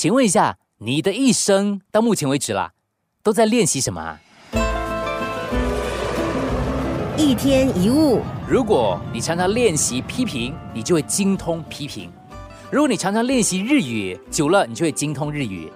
请问一下，你的一生到目前为止啦，都在练习什么啊？一天一物，如果你常常练习批评，你就会精通批评；如果你常常练习日语，久了你就会精通日语；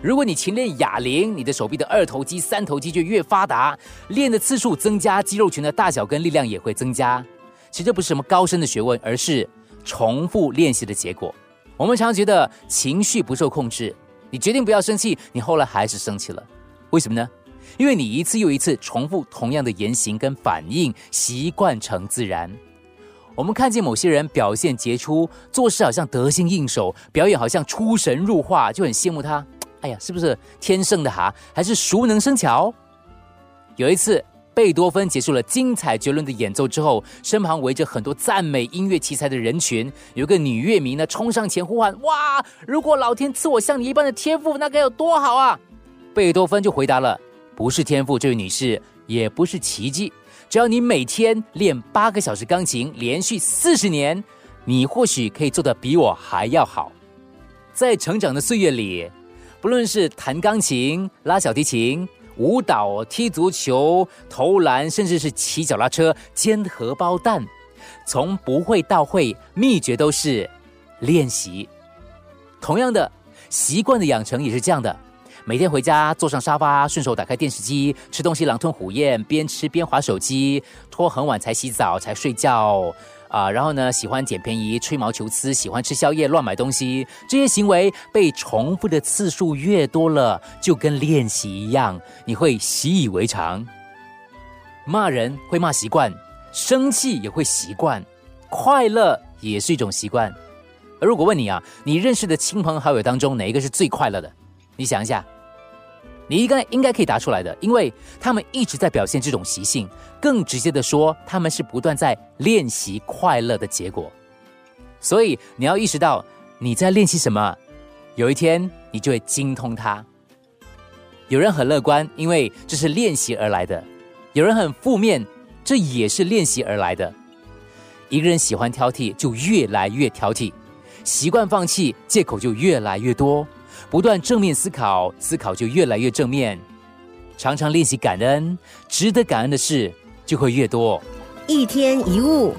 如果你勤练哑铃，你的手臂的二头肌、三头肌就越发达，练的次数增加，肌肉群的大小跟力量也会增加。其实这不是什么高深的学问，而是重复练习的结果。我们常觉得情绪不受控制，你决定不要生气，你后来还是生气了，为什么呢？因为你一次又一次重复同样的言行跟反应，习惯成自然。我们看见某些人表现杰出，做事好像得心应手，表演好像出神入化，就很羡慕他。哎呀，是不是天生的哈？还是熟能生巧？有一次，贝多芬结束了精彩绝伦的演奏之后，身旁围着很多赞美音乐奇才的人群，有个女乐迷呢冲上前呼喊：“哇！如果老天赐我像你一般的天赋，那该有多好啊！”贝多芬就回答了。不是天赋，这位女士，也不是奇迹。只要你每天练八个小时钢琴，连续四十年，你或许可以做得比我还要好。在成长的岁月里，不论是弹钢琴、拉小提琴、舞蹈、踢足球、投篮，甚至是骑脚踏车、煎荷包蛋，从不会到会，秘诀都是练习。同样的，习惯的养成也是这样的。每天回家坐上沙发，顺手打开电视机，吃东西狼吞虎咽，边吃边划手机，拖很晚才洗澡才睡觉，啊，然后呢，喜欢捡便宜、吹毛求疵，喜欢吃宵夜、乱买东西，这些行为被重复的次数越多了，就跟练习一样，你会习以为常。骂人会骂习惯，生气也会习惯，快乐也是一种习惯。而如果问你啊，你认识的亲朋好友当中，哪一个是最快乐的？你想一下。你应该应该可以答出来的，因为他们一直在表现这种习性。更直接的说，他们是不断在练习快乐的结果。所以你要意识到你在练习什么，有一天你就会精通它。有人很乐观，因为这是练习而来的；有人很负面，这也是练习而来的。一个人喜欢挑剔，就越来越挑剔；习惯放弃，借口就越来越多。不断正面思考，思考就越来越正面。常常练习感恩，值得感恩的事就会越多。一天一物。